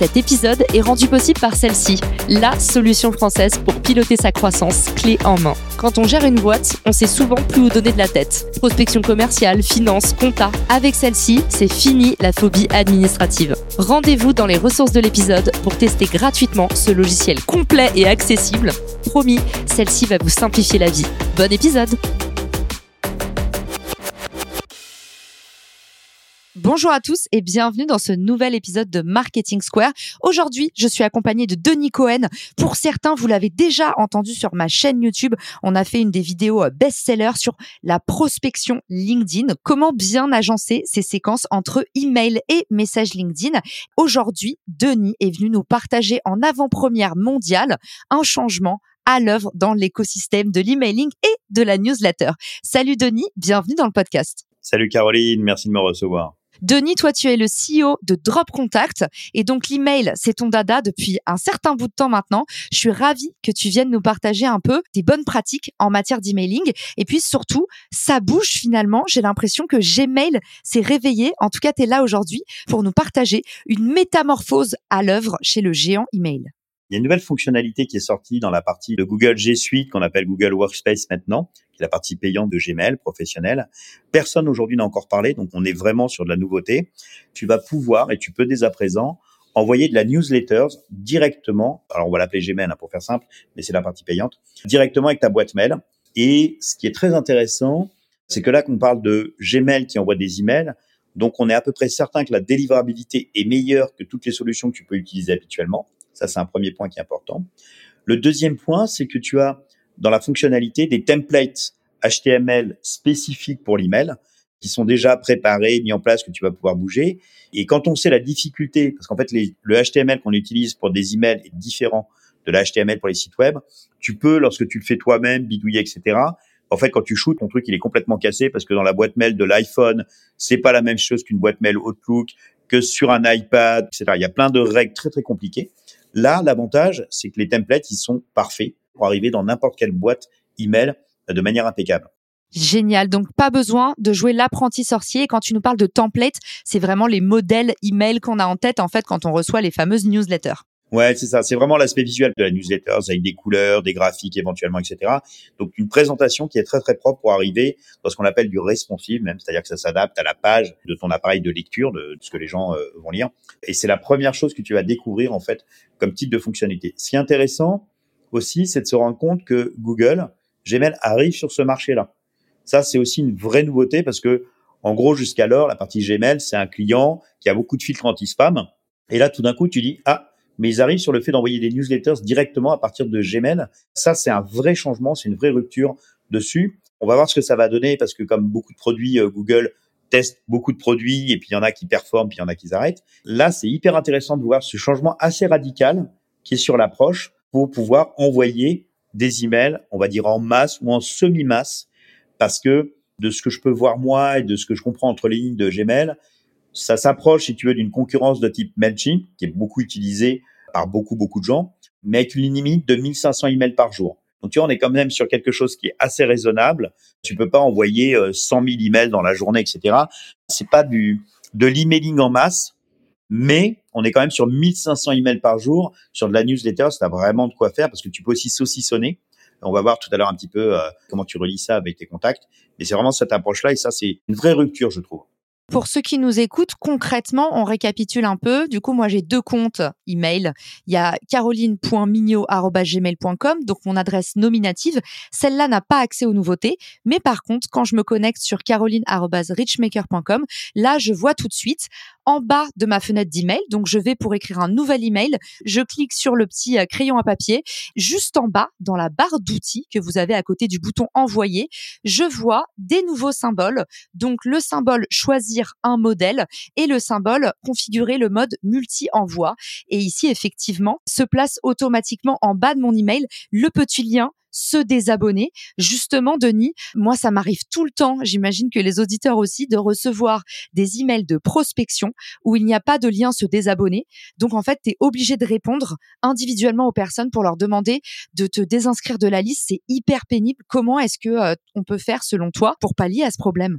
Cet épisode est rendu possible par celle-ci, la solution française pour piloter sa croissance clé en main. Quand on gère une boîte, on sait souvent plus où donner de la tête. Prospection commerciale, finance, compta. Avec celle-ci, c'est fini la phobie administrative. Rendez-vous dans les ressources de l'épisode pour tester gratuitement ce logiciel complet et accessible. Promis, celle-ci va vous simplifier la vie. Bon épisode Bonjour à tous et bienvenue dans ce nouvel épisode de Marketing Square. Aujourd'hui, je suis accompagnée de Denis Cohen. Pour certains, vous l'avez déjà entendu sur ma chaîne YouTube. On a fait une des vidéos euh, best-seller sur la prospection LinkedIn. Comment bien agencer ces séquences entre email et message LinkedIn? Aujourd'hui, Denis est venu nous partager en avant-première mondiale un changement à l'œuvre dans l'écosystème de l'emailing et de la newsletter. Salut Denis, bienvenue dans le podcast. Salut Caroline, merci de me recevoir. Denis, toi, tu es le CEO de Drop Contact et donc l'email, c'est ton dada depuis un certain bout de temps maintenant. Je suis ravie que tu viennes nous partager un peu tes bonnes pratiques en matière d'emailing et puis surtout, ça bouge finalement. J'ai l'impression que Gmail s'est réveillé. En tout cas, tu es là aujourd'hui pour nous partager une métamorphose à l'œuvre chez le géant email. Il y a une nouvelle fonctionnalité qui est sortie dans la partie de Google G Suite qu'on appelle Google Workspace maintenant, qui est la partie payante de Gmail professionnelle. Personne aujourd'hui n'a encore parlé, donc on est vraiment sur de la nouveauté. Tu vas pouvoir et tu peux dès à présent envoyer de la newsletter directement. Alors on va l'appeler Gmail hein, pour faire simple, mais c'est la partie payante directement avec ta boîte mail. Et ce qui est très intéressant, c'est que là qu'on parle de Gmail qui envoie des emails, donc on est à peu près certain que la délivrabilité est meilleure que toutes les solutions que tu peux utiliser habituellement. Ça, c'est un premier point qui est important. Le deuxième point, c'est que tu as dans la fonctionnalité des templates HTML spécifiques pour l'email qui sont déjà préparés, mis en place, que tu vas pouvoir bouger. Et quand on sait la difficulté, parce qu'en fait, le HTML qu'on utilise pour des emails est différent de l'HTML pour les sites web, tu peux, lorsque tu le fais toi-même, bidouiller, etc., en fait, quand tu shootes, ton truc, il est complètement cassé parce que dans la boîte mail de l'iPhone, c'est pas la même chose qu'une boîte mail Outlook, que sur un iPad, etc. Il y a plein de règles très, très compliquées. Là, l'avantage, c'est que les templates, ils sont parfaits pour arriver dans n'importe quelle boîte email de manière impeccable. Génial. Donc, pas besoin de jouer l'apprenti sorcier. Quand tu nous parles de templates, c'est vraiment les modèles email qu'on a en tête, en fait, quand on reçoit les fameuses newsletters. Ouais, c'est ça. C'est vraiment l'aspect visuel de la newsletter, avec des couleurs, des graphiques éventuellement, etc. Donc une présentation qui est très très propre pour arriver dans ce qu'on appelle du responsive, même, c'est-à-dire que ça s'adapte à la page de ton appareil de lecture, de, ce que les gens euh, vont lire. Et c'est la première chose que tu vas découvrir en fait comme type de fonctionnalité. Ce qui est intéressant aussi, c'est de se rendre compte que Google, Gmail arrive sur ce marché-là. Ça, c'est aussi une vraie nouveauté parce que en gros, jusqu'alors, la partie Gmail, c'est un client qui a beaucoup de filtres anti-spam. Et là, tout d'un coup, tu dis, ah, mais ils arrivent sur le fait d'envoyer des newsletters directement à partir de Gmail. Ça, c'est un vrai changement, c'est une vraie rupture dessus. On va voir ce que ça va donner parce que comme beaucoup de produits, euh, Google teste beaucoup de produits et puis il y en a qui performent, puis il y en a qui arrêtent. Là, c'est hyper intéressant de voir ce changement assez radical qui est sur l'approche pour pouvoir envoyer des emails, on va dire en masse ou en semi-masse, parce que de ce que je peux voir moi et de ce que je comprends entre les lignes de Gmail, ça s'approche, si tu veux, d'une concurrence de type Mailchimp, qui est beaucoup utilisée par beaucoup, beaucoup de gens, mais avec une limite de 1500 emails par jour. Donc, tu vois, on est quand même sur quelque chose qui est assez raisonnable. Tu peux pas envoyer 100 000 emails dans la journée, etc. C'est pas du, de l'emailing en masse, mais on est quand même sur 1500 emails par jour. Sur de la newsletter, ça a vraiment de quoi faire parce que tu peux aussi saucissonner. On va voir tout à l'heure un petit peu euh, comment tu relis ça avec tes contacts. Mais c'est vraiment cette approche-là et ça, c'est une vraie rupture, je trouve. Pour ceux qui nous écoutent, concrètement, on récapitule un peu. Du coup, moi, j'ai deux comptes email. Il y a caroline.mignot.gmail.com, donc mon adresse nominative. Celle-là n'a pas accès aux nouveautés. Mais par contre, quand je me connecte sur caroline.richmaker.com, là, je vois tout de suite en bas de ma fenêtre d'email. Donc, je vais pour écrire un nouvel email. Je clique sur le petit euh, crayon à papier. Juste en bas, dans la barre d'outils que vous avez à côté du bouton envoyer, je vois des nouveaux symboles. Donc, le symbole choisir un modèle et le symbole configurer le mode multi-envoi. Et ici, effectivement, se place automatiquement en bas de mon email le petit lien se désabonner. Justement, Denis, moi, ça m'arrive tout le temps, j'imagine que les auditeurs aussi, de recevoir des emails de prospection où il n'y a pas de lien se désabonner. Donc, en fait, tu es obligé de répondre individuellement aux personnes pour leur demander de te désinscrire de la liste. C'est hyper pénible. Comment est-ce que euh, on peut faire, selon toi, pour pallier à ce problème?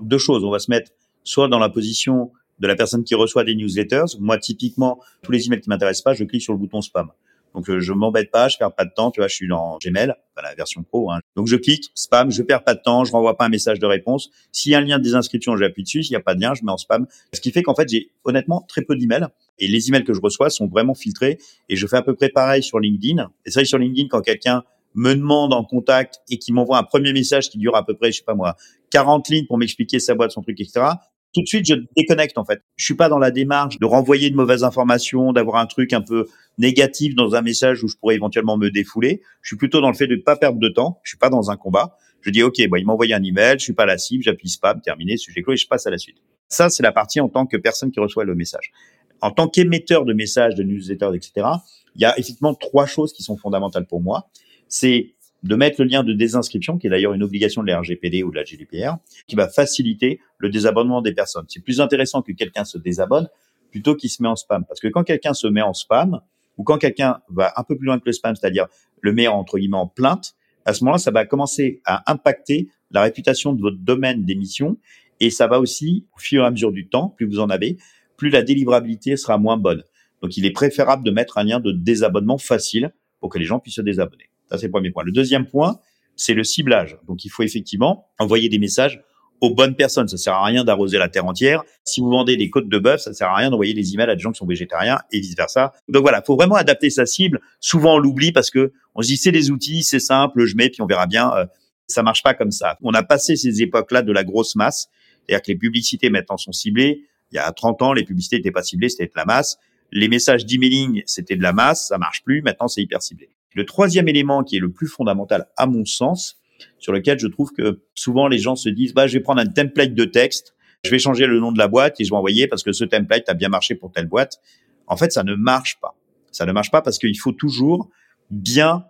Deux choses. On va se mettre soit dans la position de la personne qui reçoit des newsletters. Moi, typiquement, tous les emails qui m'intéressent pas, je clique sur le bouton spam. Donc euh, je m'embête pas, je perds pas de temps, tu vois, je suis dans Gmail, la version pro. Hein. Donc je clique, spam, je perds pas de temps, je renvoie pas un message de réponse. S'il y a un lien de désinscription, j'appuie dessus. S'il n'y a pas de lien, je mets en spam. Ce qui fait qu'en fait, j'ai honnêtement très peu d'emails. Et les emails que je reçois sont vraiment filtrés. Et je fais à peu près pareil sur LinkedIn. Et ça, sur LinkedIn, quand quelqu'un me demande en contact et qui m'envoie un premier message qui dure à peu près, je sais pas moi, 40 lignes pour m'expliquer sa boîte, son truc, etc tout de suite, je déconnecte en fait. Je suis pas dans la démarche de renvoyer de mauvaises informations, d'avoir un truc un peu négatif dans un message où je pourrais éventuellement me défouler. Je suis plutôt dans le fait de ne pas perdre de temps. Je suis pas dans un combat. Je dis ok, bon, il m'a envoyé un email, je suis pas la cible, j'appuie spam, terminé, sujet clos et je passe à la suite. Ça, c'est la partie en tant que personne qui reçoit le message. En tant qu'émetteur de messages, de newsletters, etc., il y a effectivement trois choses qui sont fondamentales pour moi. C'est de mettre le lien de désinscription, qui est d'ailleurs une obligation de la RGPD ou de la GDPR, qui va faciliter le désabonnement des personnes. C'est plus intéressant que quelqu'un se désabonne plutôt qu'il se met en spam. Parce que quand quelqu'un se met en spam, ou quand quelqu'un va un peu plus loin que le spam, c'est-à-dire le met entre guillemets en plainte, à ce moment-là, ça va commencer à impacter la réputation de votre domaine d'émission et ça va aussi, au fur et à mesure du temps, plus vous en avez, plus la délivrabilité sera moins bonne. Donc, il est préférable de mettre un lien de désabonnement facile pour que les gens puissent se désabonner. Ça, c'est le premier point. Le deuxième point, c'est le ciblage. Donc, il faut effectivement envoyer des messages aux bonnes personnes. Ça sert à rien d'arroser la terre entière. Si vous vendez des côtes de bœuf, ça sert à rien d'envoyer des emails à des gens qui sont végétariens et vice versa. Donc voilà, faut vraiment adapter sa cible. Souvent, on l'oublie parce que on se dit c'est des outils, c'est simple, je mets puis on verra bien. Euh, ça marche pas comme ça. On a passé ces époques-là de la grosse masse. C'est-à-dire que les publicités maintenant sont ciblées. Il y a 30 ans, les publicités n'étaient pas ciblées, c'était de la masse. Les messages d'emailing, c'était de la masse, ça marche plus. Maintenant, c'est hyper ciblé. Le troisième élément qui est le plus fondamental à mon sens, sur lequel je trouve que souvent les gens se disent, bah, je vais prendre un template de texte, je vais changer le nom de la boîte et je vais envoyer parce que ce template a bien marché pour telle boîte. En fait, ça ne marche pas. Ça ne marche pas parce qu'il faut toujours bien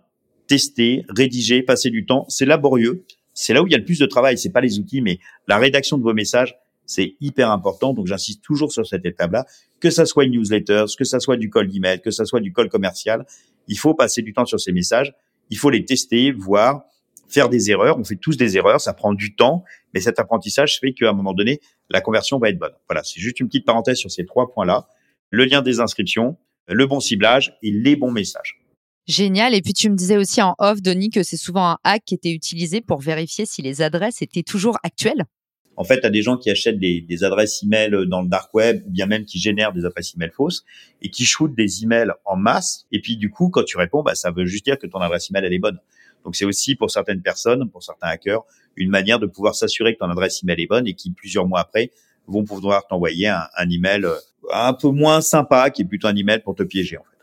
tester, rédiger, passer du temps. C'est laborieux. C'est là où il y a le plus de travail. C'est pas les outils, mais la rédaction de vos messages, c'est hyper important. Donc, j'insiste toujours sur cette étape-là. Que ça soit une newsletter, que ça soit du call d'email, que ça soit du call commercial, il faut passer du temps sur ces messages. Il faut les tester, voir, faire des erreurs. On fait tous des erreurs. Ça prend du temps, mais cet apprentissage fait qu'à un moment donné, la conversion va être bonne. Voilà. C'est juste une petite parenthèse sur ces trois points-là. Le lien des inscriptions, le bon ciblage et les bons messages. Génial. Et puis tu me disais aussi en off, Denis, que c'est souvent un hack qui était utilisé pour vérifier si les adresses étaient toujours actuelles. En fait, tu as des gens qui achètent des, des, adresses email dans le dark web, ou bien même qui génèrent des adresses email fausses et qui shootent des emails en masse. Et puis du coup, quand tu réponds, bah, ça veut juste dire que ton adresse email elle est bonne. Donc c'est aussi pour certaines personnes, pour certains hackers, une manière de pouvoir s'assurer que ton adresse email est bonne et qui plusieurs mois après vont pouvoir t'envoyer un, un email euh, un peu moins sympa, qui est plutôt un email pour te piéger en fait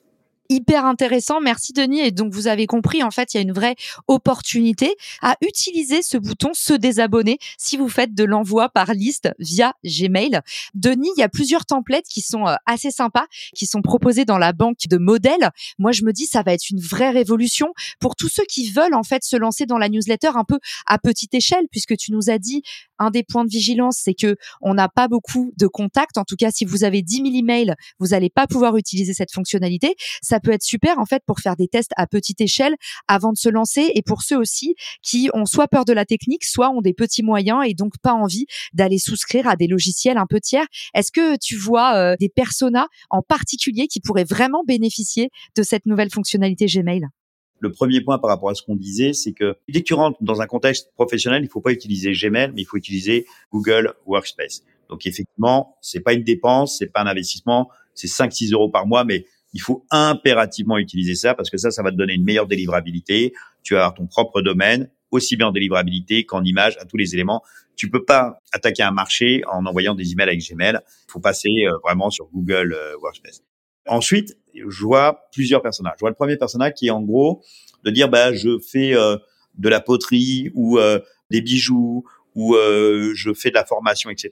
hyper intéressant. Merci Denis. Et donc vous avez compris, en fait, il y a une vraie opportunité à utiliser ce bouton se désabonner si vous faites de l'envoi par liste via Gmail. Denis, il y a plusieurs templates qui sont euh, assez sympas, qui sont proposés dans la banque de modèles. Moi, je me dis, ça va être une vraie révolution pour tous ceux qui veulent en fait se lancer dans la newsletter un peu à petite échelle, puisque tu nous as dit un des points de vigilance, c'est que on n'a pas beaucoup de contacts. En tout cas, si vous avez 10 000 emails, vous n'allez pas pouvoir utiliser cette fonctionnalité. Peut être super en fait pour faire des tests à petite échelle avant de se lancer et pour ceux aussi qui ont soit peur de la technique, soit ont des petits moyens et donc pas envie d'aller souscrire à des logiciels un peu tiers. Est-ce que tu vois euh, des personas en particulier qui pourraient vraiment bénéficier de cette nouvelle fonctionnalité Gmail? Le premier point par rapport à ce qu'on disait, c'est que dès que tu rentres dans un contexte professionnel, il ne faut pas utiliser Gmail, mais il faut utiliser Google Workspace. Donc effectivement, c'est pas une dépense, c'est pas un investissement, c'est 5-6 euros par mois, mais il faut impérativement utiliser ça parce que ça, ça va te donner une meilleure délivrabilité. Tu vas avoir ton propre domaine, aussi bien en délivrabilité qu'en image, à tous les éléments. Tu peux pas attaquer un marché en envoyant des emails avec Gmail. Il faut passer euh, vraiment sur Google euh, Workspace. Ensuite, je vois plusieurs personnages. Je vois le premier personnage qui est en gros de dire bah je fais euh, de la poterie ou des bijoux ou je fais de la formation, etc.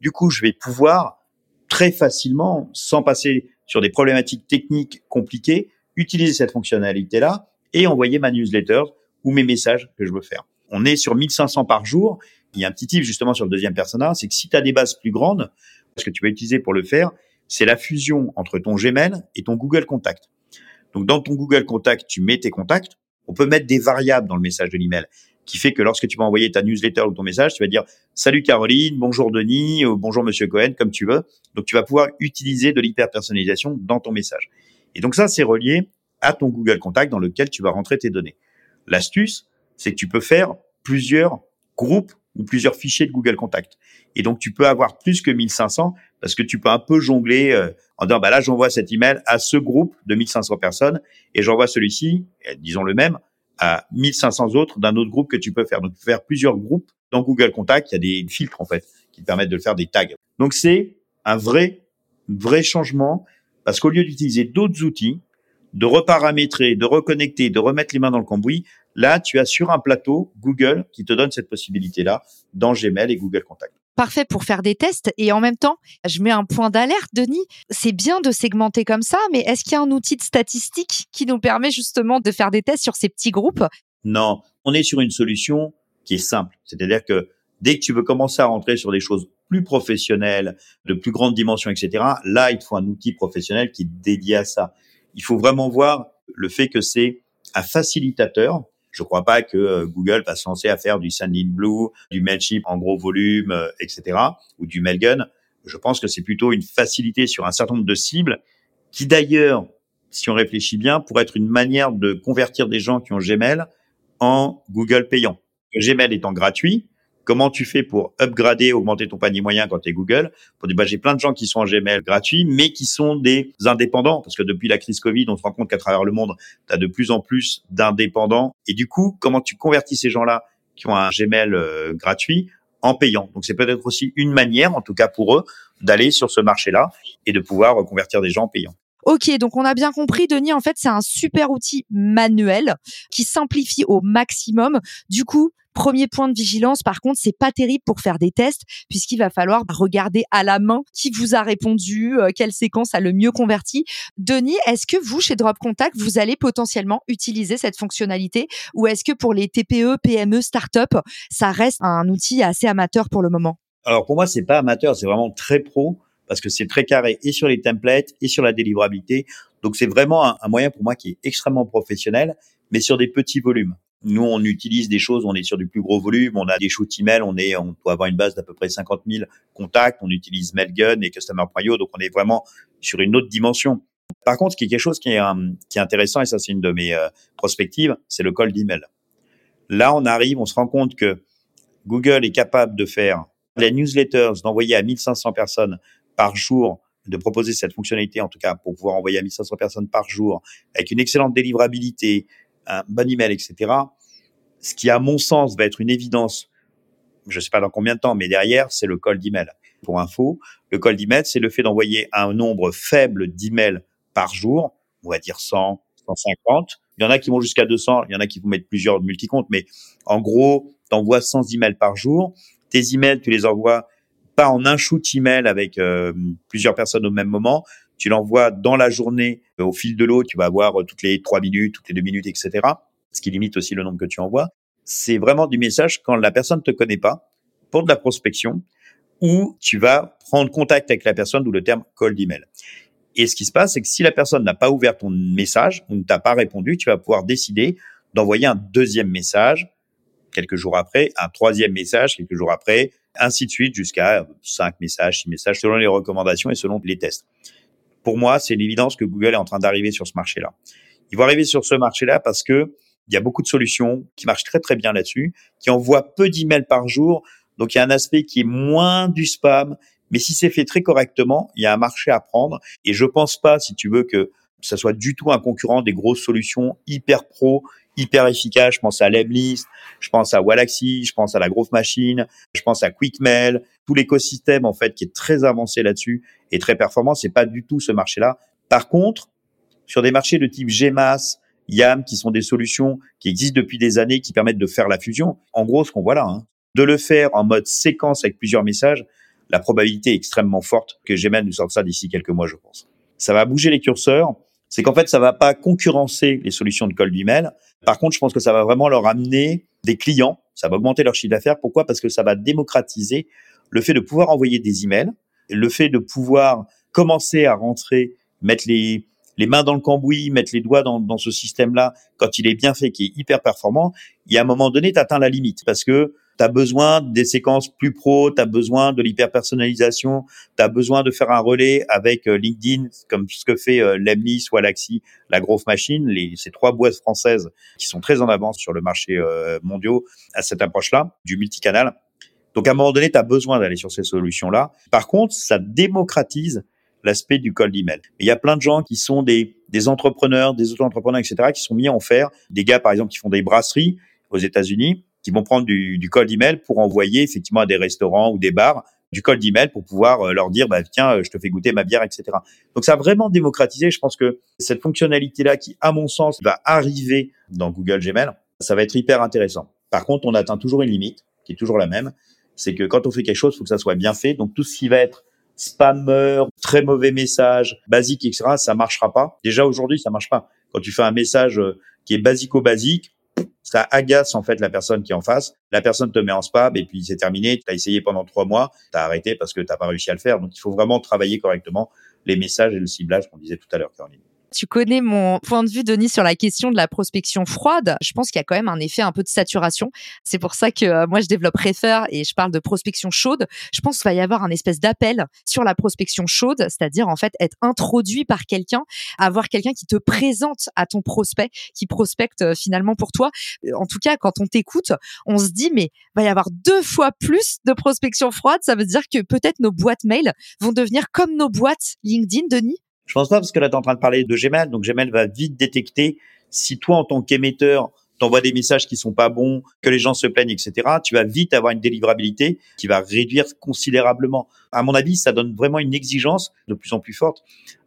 Du coup, je vais pouvoir très facilement, sans passer sur des problématiques techniques compliquées, utiliser cette fonctionnalité-là et envoyer ma newsletter ou mes messages que je veux faire. On est sur 1500 par jour. Il y a un petit tip justement sur le deuxième persona, c'est que si tu as des bases plus grandes, ce que tu vas utiliser pour le faire, c'est la fusion entre ton Gmail et ton Google Contact. Donc dans ton Google Contact, tu mets tes contacts. On peut mettre des variables dans le message de l'email qui fait que lorsque tu vas envoyer ta newsletter ou ton message, tu vas dire salut Caroline, bonjour Denis, ou bonjour Monsieur Cohen, comme tu veux. Donc tu vas pouvoir utiliser de l'hyper personnalisation dans ton message. Et donc ça, c'est relié à ton Google Contact dans lequel tu vas rentrer tes données. L'astuce, c'est que tu peux faire plusieurs groupes ou plusieurs fichiers de Google Contact. Et donc, tu peux avoir plus que 1500 parce que tu peux un peu jongler euh, en disant, bah là, j'envoie cet email à ce groupe de 1500 personnes et j'envoie celui-ci, disons le même, à 1500 autres d'un autre groupe que tu peux faire. Donc, faire plusieurs groupes dans Google Contact, il y a des filtres, en fait, qui te permettent de faire des tags. Donc, c'est un vrai, vrai changement parce qu'au lieu d'utiliser d'autres outils, de reparamétrer, de reconnecter, de remettre les mains dans le cambouis, là, tu as sur un plateau Google qui te donne cette possibilité-là dans Gmail et Google Contact parfait pour faire des tests. Et en même temps, je mets un point d'alerte, Denis. C'est bien de segmenter comme ça, mais est-ce qu'il y a un outil de statistique qui nous permet justement de faire des tests sur ces petits groupes? Non, on est sur une solution qui est simple. C'est-à-dire que dès que tu veux commencer à rentrer sur des choses plus professionnelles, de plus grande dimension, etc., là, il te faut un outil professionnel qui est dédié à ça. Il faut vraiment voir le fait que c'est un facilitateur je ne crois pas que euh, Google va se lancer à faire du Sendinblue, du Mailchimp en gros volume, euh, etc., ou du Mailgun. Je pense que c'est plutôt une facilité sur un certain nombre de cibles qui d'ailleurs, si on réfléchit bien, pourrait être une manière de convertir des gens qui ont Gmail en Google payant. Gmail étant gratuit, Comment tu fais pour upgrader, augmenter ton panier moyen quand tu Google? Pour dire, bah, j'ai plein de gens qui sont en Gmail gratuit, mais qui sont des indépendants, parce que depuis la crise Covid, on se rend compte qu'à travers le monde, tu as de plus en plus d'indépendants. Et du coup, comment tu convertis ces gens-là qui ont un Gmail euh, gratuit en payant? Donc c'est peut-être aussi une manière, en tout cas pour eux, d'aller sur ce marché-là et de pouvoir convertir des gens en payant. Ok, donc on a bien compris, Denis, en fait, c'est un super outil manuel qui simplifie au maximum. Du coup, Premier point de vigilance, par contre, c'est pas terrible pour faire des tests puisqu'il va falloir regarder à la main qui vous a répondu, euh, quelle séquence a le mieux converti. Denis, est-ce que vous, chez Drop Contact, vous allez potentiellement utiliser cette fonctionnalité? Ou est-ce que pour les TPE, PME, start-up, ça reste un outil assez amateur pour le moment? Alors pour moi, c'est pas amateur, c'est vraiment très pro parce que c'est très carré et sur les templates et sur la délivrabilité. Donc c'est vraiment un, moyen pour moi qui est extrêmement professionnel, mais sur des petits volumes. Nous, on utilise des choses, on est sur du plus gros volume, on a des shoots email, on est, on doit avoir une base d'à peu près 50 000 contacts, on utilise Mailgun et Customer.io, donc on est vraiment sur une autre dimension. Par contre, ce qui est quelque chose qui est, euh, intéressant, et ça c'est une de mes euh, prospectives, c'est le call d'email. Là, on arrive, on se rend compte que Google est capable de faire les newsletters, d'envoyer à 1500 personnes par jour, de proposer cette fonctionnalité, en tout cas, pour pouvoir envoyer à 1500 personnes par jour, avec une excellente délivrabilité, un bon email, etc. Ce qui, à mon sens, va être une évidence, je ne sais pas dans combien de temps, mais derrière, c'est le call d'email. Pour info, le call d'email, c'est le fait d'envoyer un nombre faible d'emails par jour, on va dire 100, 150. Il y en a qui vont jusqu'à 200, il y en a qui vont mettre plusieurs multicomptes, mais en gros, tu envoies 100 emails par jour. Tes emails, tu les envoies pas en un shoot email avec euh, plusieurs personnes au même moment, tu l'envoies dans la journée euh, au fil de l'eau, tu vas avoir euh, toutes les trois minutes, toutes les deux minutes, etc. Ce qui limite aussi le nombre que tu envoies. C'est vraiment du message quand la personne te connaît pas pour de la prospection où tu vas prendre contact avec la personne, d'où le terme cold email. Et ce qui se passe, c'est que si la personne n'a pas ouvert ton message ou ne t'a pas répondu, tu vas pouvoir décider d'envoyer un deuxième message quelques jours après, un troisième message quelques jours après, ainsi de suite jusqu'à cinq messages, six messages selon les recommandations et selon les tests pour moi, c'est une évidence que Google est en train d'arriver sur ce marché-là. Ils vont arriver sur ce marché-là parce que il y a beaucoup de solutions qui marchent très très bien là-dessus, qui envoient peu d'emails par jour. Donc il y a un aspect qui est moins du spam, mais si c'est fait très correctement, il y a un marché à prendre. Et je pense pas, si tu veux, que ça soit du tout un concurrent des grosses solutions hyper pro, hyper efficaces. Je pense à Lemlist, je pense à Wallaxy, je pense à la Growth Machine, je pense à QuickMail, tout l'écosystème en fait qui est très avancé là-dessus et très performant. C'est pas du tout ce marché-là. Par contre, sur des marchés de type GMAS, YAM, qui sont des solutions qui existent depuis des années, qui permettent de faire la fusion. En gros, ce qu'on voit là, hein, de le faire en mode séquence avec plusieurs messages, la probabilité est extrêmement forte que Gmail nous sorte ça d'ici quelques mois, je pense. Ça va bouger les curseurs. C'est qu'en fait, ça va pas concurrencer les solutions de call d'email. Par contre, je pense que ça va vraiment leur amener des clients, ça va augmenter leur chiffre d'affaires. Pourquoi? Parce que ça va démocratiser le fait de pouvoir envoyer des emails, le fait de pouvoir commencer à rentrer, mettre les, mains dans le cambouis, mettre les doigts dans, dans ce système-là, quand il est bien fait, qui est hyper performant, il y a un moment donné, tu atteins la limite parce que tu as besoin des séquences plus pro, tu as besoin de l'hyper-personnalisation, tu as besoin de faire un relais avec euh, LinkedIn, comme ce que fait euh, Lemnis ou Alaxi, la Growth Machine, les, ces trois boîtes françaises qui sont très en avance sur le marché euh, mondial à cette approche-là, du multicanal. Donc à un moment donné, tu as besoin d'aller sur ces solutions-là. Par contre, ça démocratise l'aspect du cold email. Il y a plein de gens qui sont des, des entrepreneurs, des auto-entrepreneurs, etc., qui sont mis en faire. Des gars, par exemple, qui font des brasseries aux États-Unis, qui vont prendre du, du cold email pour envoyer effectivement à des restaurants ou des bars du cold email pour pouvoir euh, leur dire bah tiens je te fais goûter ma bière etc donc ça a vraiment démocratisé je pense que cette fonctionnalité là qui à mon sens va arriver dans Google Gmail ça va être hyper intéressant par contre on atteint toujours une limite qui est toujours la même c'est que quand on fait quelque chose il faut que ça soit bien fait donc tout ce qui va être spammer, très mauvais message, basique, etc., ça marchera pas. Déjà aujourd'hui, ça marche pas. Quand tu fais un message euh, qui est basico-basique, ça agace en fait la personne qui est en face. La personne te met en spam et puis c'est terminé. Tu as essayé pendant trois mois, tu as arrêté parce que tu n'as pas réussi à le faire. Donc il faut vraiment travailler correctement les messages et le ciblage qu'on disait tout à l'heure. Tu connais mon point de vue, Denis, sur la question de la prospection froide. Je pense qu'il y a quand même un effet un peu de saturation. C'est pour ça que euh, moi, je développe Refer et je parle de prospection chaude. Je pense qu'il va y avoir un espèce d'appel sur la prospection chaude, c'est-à-dire en fait être introduit par quelqu'un, avoir quelqu'un qui te présente à ton prospect, qui prospecte euh, finalement pour toi. Euh, en tout cas, quand on t'écoute, on se dit mais va y avoir deux fois plus de prospection froide. Ça veut dire que peut-être nos boîtes mail vont devenir comme nos boîtes LinkedIn, Denis. Je pense pas parce que là, tu es en train de parler de Gmail. Donc Gmail va vite détecter si toi, en tant qu'émetteur, t'envoies des messages qui sont pas bons, que les gens se plaignent, etc. Tu vas vite avoir une délivrabilité qui va réduire considérablement. À mon avis, ça donne vraiment une exigence de plus en plus forte.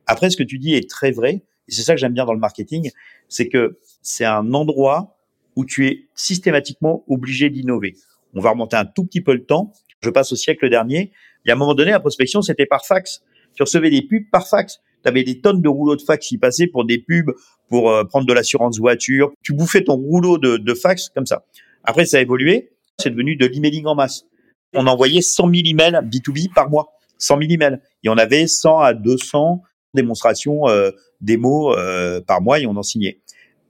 Après, ce que tu dis est très vrai. Et c'est ça que j'aime bien dans le marketing. C'est que c'est un endroit où tu es systématiquement obligé d'innover. On va remonter un tout petit peu le temps. Je passe au siècle dernier. Il y a un moment donné, la prospection, c'était par fax. Tu recevais des pubs par fax tu avais des tonnes de rouleaux de fax qui passaient pour des pubs, pour euh, prendre de l'assurance voiture. Tu bouffais ton rouleau de, de fax comme ça. Après, ça a évolué. C'est devenu de l'emailing en masse. On envoyait 100 000 emails B2B par mois. 100 000 emails. Et on avait 100 à 200 démonstrations, euh, démos euh, par mois et on en signait.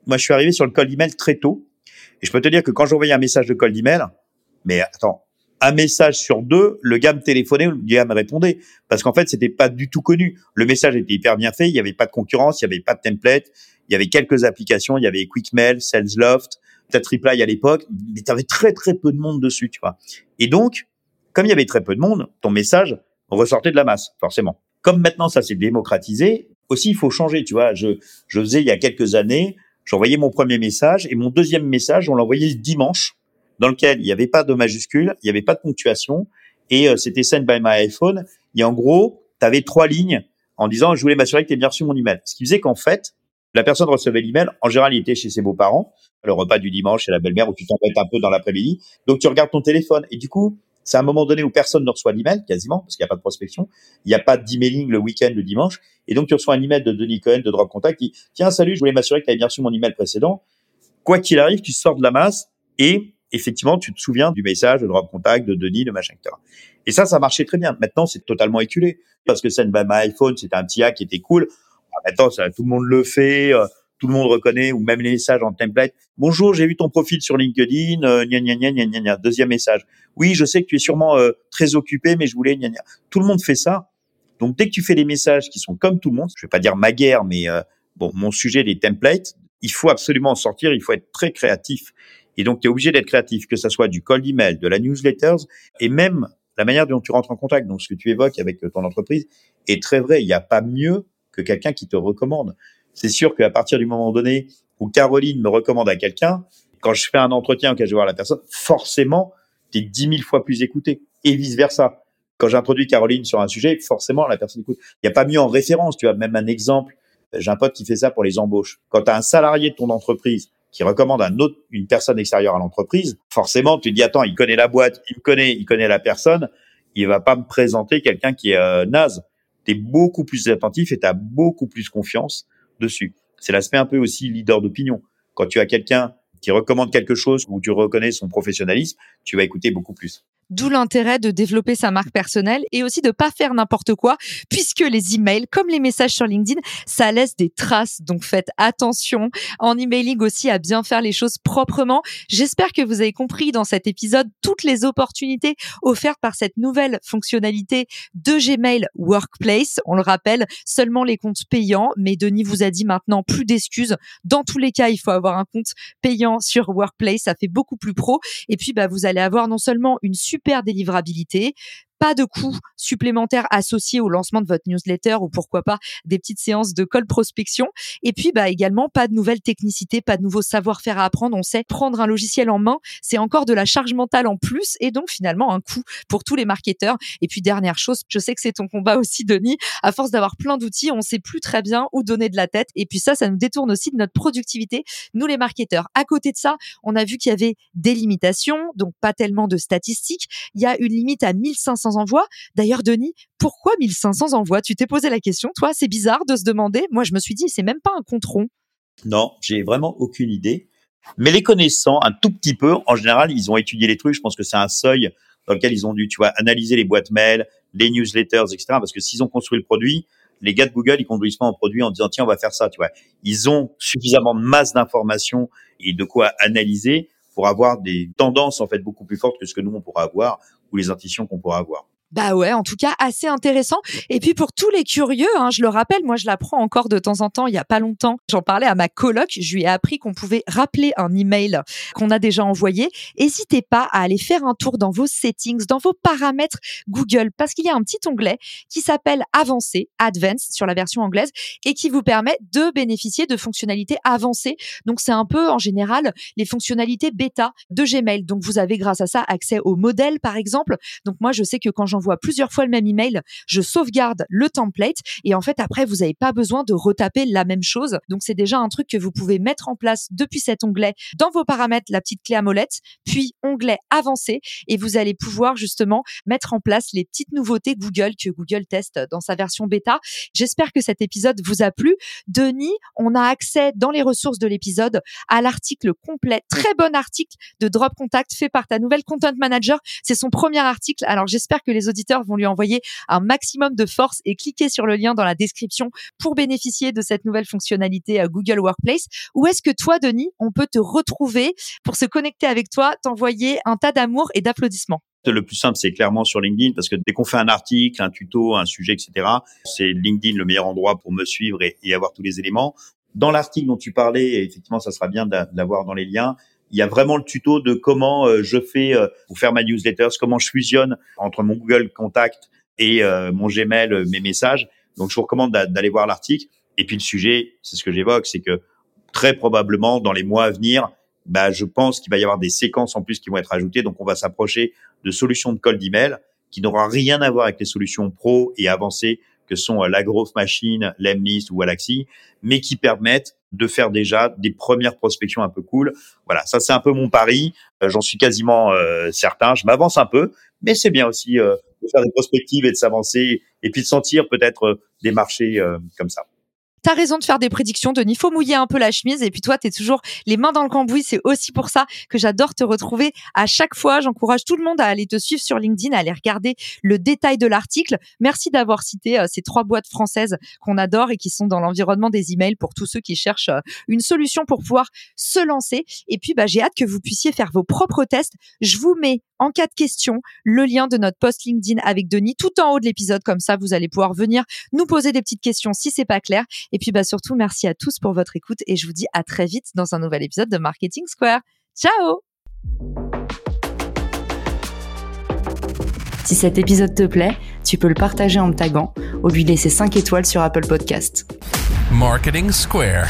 Moi, je suis arrivé sur le cold email très tôt. Et je peux te dire que quand j'envoyais un message de cold email, mais attends, un message sur deux, le gars me téléphonait le gars me répondait. Parce qu'en fait, c'était pas du tout connu. Le message était hyper bien fait, il n'y avait pas de concurrence, il n'y avait pas de template, il y avait quelques applications, il y avait QuickMail, SalesLoft, peut-être Reply à l'époque, mais tu avais très très peu de monde dessus, tu vois. Et donc, comme il y avait très peu de monde, ton message ressortait de la masse, forcément. Comme maintenant ça s'est démocratisé, aussi il faut changer, tu vois. Je, je faisais il y a quelques années, j'envoyais mon premier message et mon deuxième message, on l'envoyait dimanche dans lequel il n'y avait pas de majuscule, il n'y avait pas de ponctuation, et euh, c'était sent by my iPhone. Et en gros, tu avais trois lignes en disant je voulais m'assurer que tu bien reçu mon email. Ce qui faisait qu'en fait, la personne recevait l'email. En général, il était chez ses beaux-parents, le repas du dimanche chez la belle-mère où tu t'embêtes un peu dans l'après-midi. Donc tu regardes ton téléphone et du coup, c'est un moment donné où personne ne reçoit l'email quasiment parce qu'il n'y a pas de prospection, il n'y a pas d'emailing le week-end, le dimanche, et donc tu reçois un email de Denis Cohen de Drop Contact qui tiens salut, je voulais m'assurer que tu avais bien reçu mon email précédent. Quoi qu'il arrive, tu sors de la masse et effectivement, tu te souviens du message de drop contact, de Denis, de machin, etc. Et ça, ça marchait très bien. Maintenant, c'est totalement éculé. Parce que Send by my iPhone, c'était un petit hack qui était cool. Ah, maintenant, ça, tout le monde le fait, euh, tout le monde reconnaît, ou même les messages en template. Bonjour, j'ai vu ton profil sur LinkedIn, euh, gna, gna, gna, gna, gna, Deuxième message. Oui, je sais que tu es sûrement euh, très occupé, mais je voulais gna, gna. Tout le monde fait ça. Donc, dès que tu fais des messages qui sont comme tout le monde, je vais pas dire ma guerre, mais euh, bon, mon sujet des templates, il faut absolument en sortir, il faut être très créatif. Et donc, tu es obligé d'être créatif, que ça soit du cold email, de la newsletters, et même la manière dont tu rentres en contact. Donc, ce que tu évoques avec ton entreprise est très vrai. Il n'y a pas mieux que quelqu'un qui te recommande. C'est sûr qu'à partir du moment donné où Caroline me recommande à quelqu'un, quand je fais un entretien, quand je vais voir la personne, forcément, tu es dix mille fois plus écouté. Et vice versa. Quand j'introduis Caroline sur un sujet, forcément, la personne écoute. Il n'y a pas mieux en référence. Tu as même un exemple. J'ai un pote qui fait ça pour les embauches. Quand tu as un salarié de ton entreprise qui recommande un autre, une personne extérieure à l'entreprise, forcément, tu dis, attends, il connaît la boîte, il connaît, il connaît la personne, il va pas me présenter quelqu'un qui est euh, naze. Tu es beaucoup plus attentif et tu as beaucoup plus confiance dessus. C'est l'aspect un peu aussi leader d'opinion. Quand tu as quelqu'un qui recommande quelque chose où tu reconnais son professionnalisme, tu vas écouter beaucoup plus. D'où l'intérêt de développer sa marque personnelle et aussi de pas faire n'importe quoi, puisque les emails, comme les messages sur LinkedIn, ça laisse des traces. Donc faites attention en emailing aussi à bien faire les choses proprement. J'espère que vous avez compris dans cet épisode toutes les opportunités offertes par cette nouvelle fonctionnalité de Gmail Workplace. On le rappelle, seulement les comptes payants, mais Denis vous a dit maintenant plus d'excuses. Dans tous les cas, il faut avoir un compte payant sur Workplace, ça fait beaucoup plus pro. Et puis, bah, vous allez avoir non seulement une super super délivrabilité, pas de coûts supplémentaires associés au lancement de votre newsletter ou pourquoi pas des petites séances de call prospection. Et puis, bah, également, pas de nouvelles technicités, pas de nouveaux savoir-faire à apprendre. On sait prendre un logiciel en main, c'est encore de la charge mentale en plus et donc finalement un coût pour tous les marketeurs. Et puis, dernière chose, je sais que c'est ton combat aussi, Denis. À force d'avoir plein d'outils, on sait plus très bien où donner de la tête. Et puis ça, ça nous détourne aussi de notre productivité, nous les marketeurs. À côté de ça, on a vu qu'il y avait des limitations, donc pas tellement de statistiques. Il y a une limite à 1500 envois. D'ailleurs, Denis, pourquoi 1500 envois? Tu t'es posé la question, toi? C'est bizarre de se demander. Moi, je me suis dit, c'est même pas un compte rond. Non, j'ai vraiment aucune idée. Mais les connaissant un tout petit peu, en général, ils ont étudié les trucs. Je pense que c'est un seuil dans lequel ils ont dû, tu vois, analyser les boîtes mail, les newsletters, etc. Parce que s'ils ont construit le produit, les gars de Google, ils conduisent pas un produit en disant tiens, on va faire ça, tu vois. Ils ont suffisamment de masse d'informations et de quoi analyser pour avoir des tendances en fait beaucoup plus fortes que ce que nous on pourra avoir ou les intuitions qu'on pourra avoir. Bah ouais, en tout cas assez intéressant. Et puis pour tous les curieux, hein, je le rappelle, moi je l'apprends encore de temps en temps. Il y a pas longtemps, j'en parlais à ma coloc. Je lui ai appris qu'on pouvait rappeler un email qu'on a déjà envoyé. N'hésitez pas à aller faire un tour dans vos settings, dans vos paramètres Google, parce qu'il y a un petit onglet qui s'appelle Avancé, Advanced sur la version anglaise, et qui vous permet de bénéficier de fonctionnalités avancées. Donc c'est un peu en général les fonctionnalités bêta de Gmail. Donc vous avez grâce à ça accès au modèle par exemple. Donc moi je sais que quand j'en j'envoie plusieurs fois le même email, je sauvegarde le template et en fait après vous n'avez pas besoin de retaper la même chose. Donc c'est déjà un truc que vous pouvez mettre en place depuis cet onglet dans vos paramètres, la petite clé à molette, puis onglet avancé et vous allez pouvoir justement mettre en place les petites nouveautés Google que Google teste dans sa version bêta. J'espère que cet épisode vous a plu. Denis, on a accès dans les ressources de l'épisode à l'article complet, très bon article de Drop Contact fait par ta nouvelle content manager. C'est son premier article. Alors j'espère que les auditeurs vont lui envoyer un maximum de force et cliquer sur le lien dans la description pour bénéficier de cette nouvelle fonctionnalité à Google Workplace. Où est-ce que toi, Denis, on peut te retrouver pour se connecter avec toi, t'envoyer un tas d'amour et d'applaudissements? Le plus simple, c'est clairement sur LinkedIn parce que dès qu'on fait un article, un tuto, un sujet, etc., c'est LinkedIn le meilleur endroit pour me suivre et, avoir tous les éléments. Dans l'article dont tu parlais, effectivement, ça sera bien d'avoir dans les liens il y a vraiment le tuto de comment euh, je fais euh, pour faire ma newsletter, comment je fusionne entre mon Google Contact et euh, mon Gmail, mes messages. Donc, je vous recommande d'aller voir l'article. Et puis, le sujet, c'est ce que j'évoque, c'est que très probablement, dans les mois à venir, bah, je pense qu'il va y avoir des séquences en plus qui vont être ajoutées. Donc, on va s'approcher de solutions de cold email qui n'aura rien à voir avec les solutions pro et avancées que sont la Growth Machine, Lemlist ou Alaxi, mais qui permettent de faire déjà des premières prospections un peu cool. Voilà, ça c'est un peu mon pari. Euh, j'en suis quasiment euh, certain. Je m'avance un peu, mais c'est bien aussi euh, de faire des prospectives et de s'avancer et puis de sentir peut-être des marchés comme ça. T'as raison de faire des prédictions, Denis. Faut mouiller un peu la chemise. Et puis toi, t'es toujours les mains dans le cambouis. C'est aussi pour ça que j'adore te retrouver à chaque fois. J'encourage tout le monde à aller te suivre sur LinkedIn, à aller regarder le détail de l'article. Merci d'avoir cité euh, ces trois boîtes françaises qu'on adore et qui sont dans l'environnement des emails pour tous ceux qui cherchent euh, une solution pour pouvoir se lancer. Et puis, bah, j'ai hâte que vous puissiez faire vos propres tests. Je vous mets en cas de question le lien de notre post LinkedIn avec Denis tout en haut de l'épisode. Comme ça, vous allez pouvoir venir nous poser des petites questions si c'est pas clair. Et puis, bah, surtout, merci à tous pour votre écoute et je vous dis à très vite dans un nouvel épisode de Marketing Square. Ciao! Si cet épisode te plaît, tu peux le partager en me tagant ou lui laisser 5 étoiles sur Apple Podcast. Marketing Square.